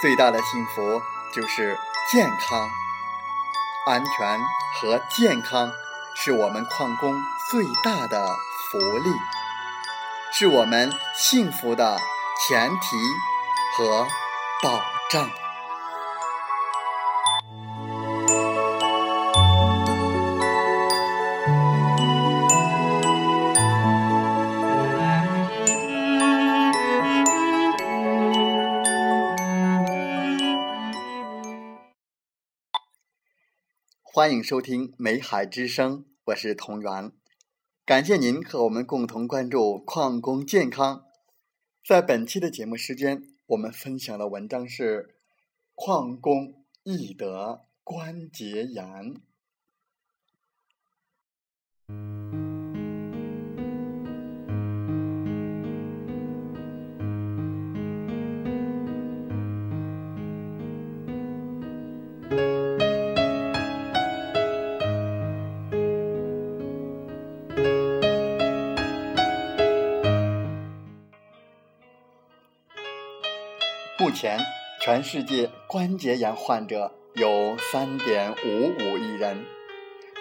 最大的幸福就是健康、安全和健康，是我们矿工最大的福利，是我们幸福的前提和保障。欢迎收听《美海之声》，我是同源。感谢您和我们共同关注矿工健康。在本期的节目时间，我们分享的文章是：矿工易得关节炎。目前，全世界关节炎患者有三点五五亿人，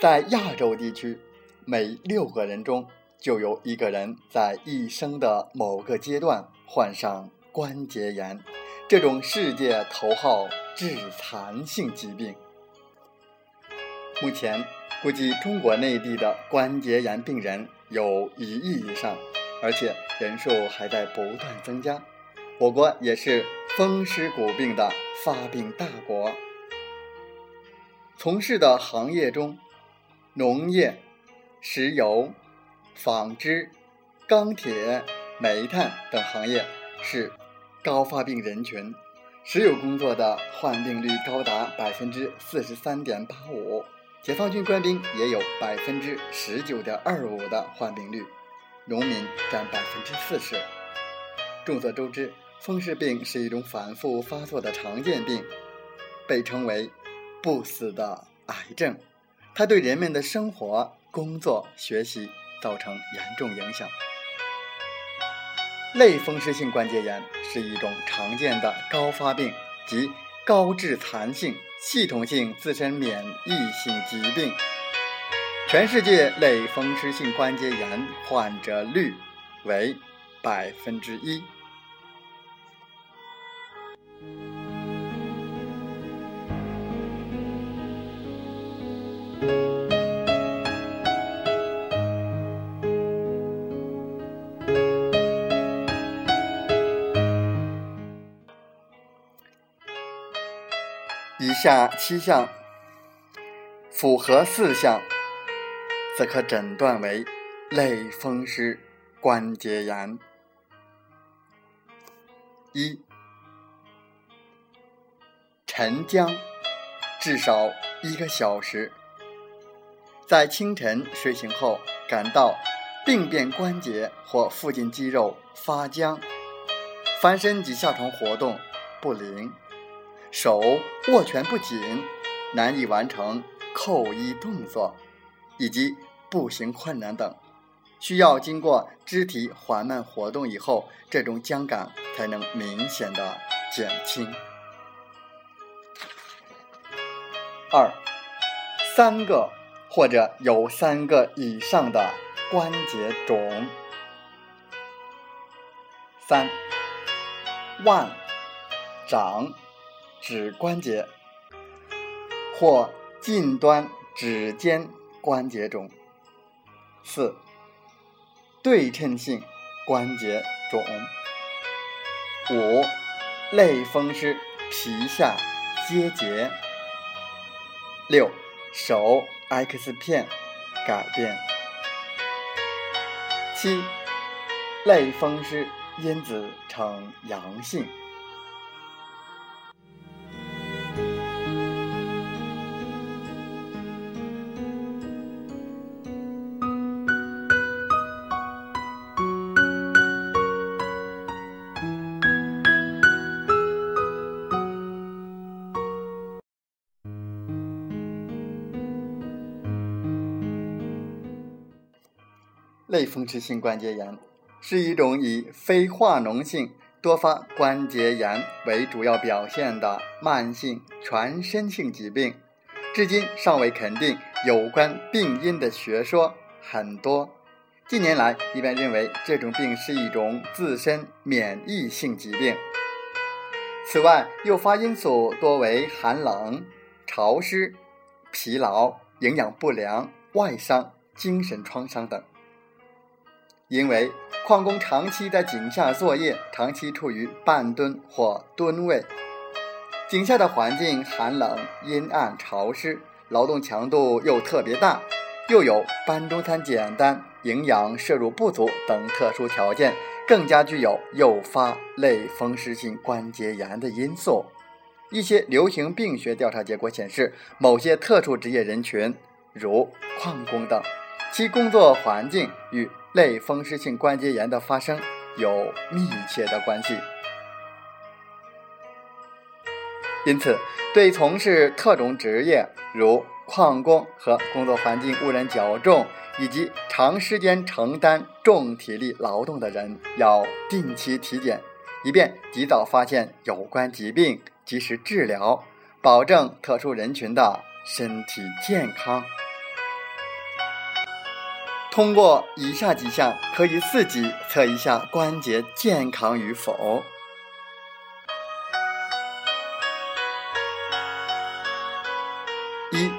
在亚洲地区，每六个人中就有一个人在一生的某个阶段患上关节炎，这种世界头号致残性疾病。目前，估计中国内地的关节炎病人有一亿以上，而且人数还在不断增加。我国也是风湿骨病的发病大国。从事的行业中，农业、石油、纺织、钢铁、煤炭等行业是高发病人群。石油工作的患病率高达百分之四十三点八五，解放军官兵也有百分之十九点二五的患病率，农民占百分之四十。众所周知。风湿病是一种反复发作的常见病，被称为“不死的癌症”。它对人们的生活、工作、学习造成严重影响。类风湿性关节炎是一种常见的高发病及高致残性系统性自身免疫性疾病。全世界类风湿性关节炎患者率为百分之一。下七项符合四项，则可诊断为类风湿关节炎。一、晨僵，至少一个小时，在清晨睡醒后感到病变关节或附近肌肉发僵，翻身及下床活动不灵。手握拳不紧，难以完成扣衣动作，以及步行困难等，需要经过肢体缓慢活动以后，这种僵感才能明显的减轻。二，三个或者有三个以上的关节肿。三，腕、掌。指关节或近端指尖关节肿。四、对称性关节肿。五、类风湿皮下结节。六、手 X 片改变。七、类风湿因子呈阳性。类风湿性关节炎是一种以非化脓性多发关节炎为主要表现的慢性全身性疾病。至今尚未肯定有关病因的学说很多。近年来，一般认为这种病是一种自身免疫性疾病。此外，诱发因素多为寒冷、潮湿、疲劳、营养不良、外伤、精神创伤等。因为矿工长期在井下作业，长期处于半蹲或蹲位，井下的环境寒冷、阴暗、潮湿，劳动强度又特别大，又有搬中餐简单、营养摄入不足等特殊条件，更加具有诱发类风湿性关节炎的因素。一些流行病学调查结果显示，某些特殊职业人群，如矿工等，其工作环境与类风湿性关节炎的发生有密切的关系，因此，对从事特种职业如矿工和工作环境污染较重以及长时间承担重体力劳动的人，要定期体检，以便及早发现有关疾病，及时治疗，保证特殊人群的身体健康。通过以下几项，可以自己测一下关节健康与否：一、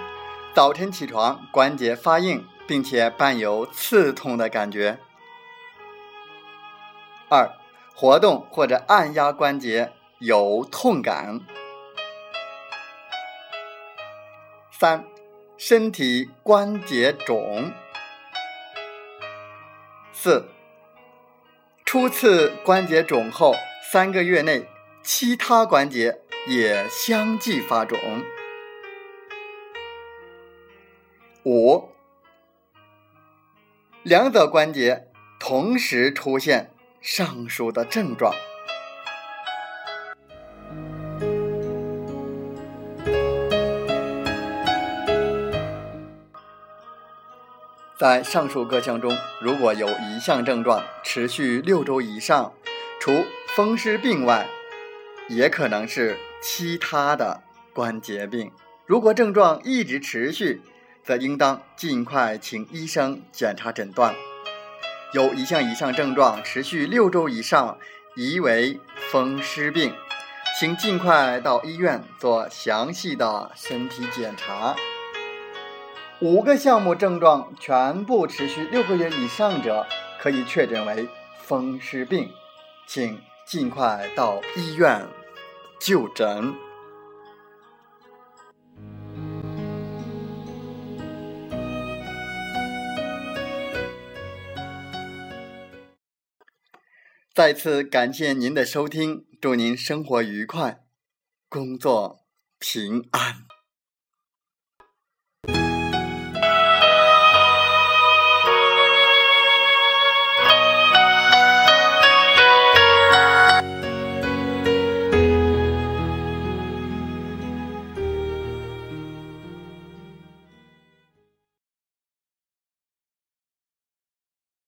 早晨起床关节发硬，并且伴有刺痛的感觉；二、活动或者按压关节有痛感；三、身体关节肿。四，初次关节肿后三个月内，其他关节也相继发肿。五，两者关节同时出现上述的症状。在上述各项中，如果有一项症状持续六周以上，除风湿病外，也可能是其他的关节病。如果症状一直持续，则应当尽快请医生检查诊断。有一项以上症状持续六周以上，疑为风湿病，请尽快到医院做详细的身体检查。五个项目症状全部持续六个月以上者，可以确诊为风湿病，请尽快到医院就诊。再次感谢您的收听，祝您生活愉快，工作平安。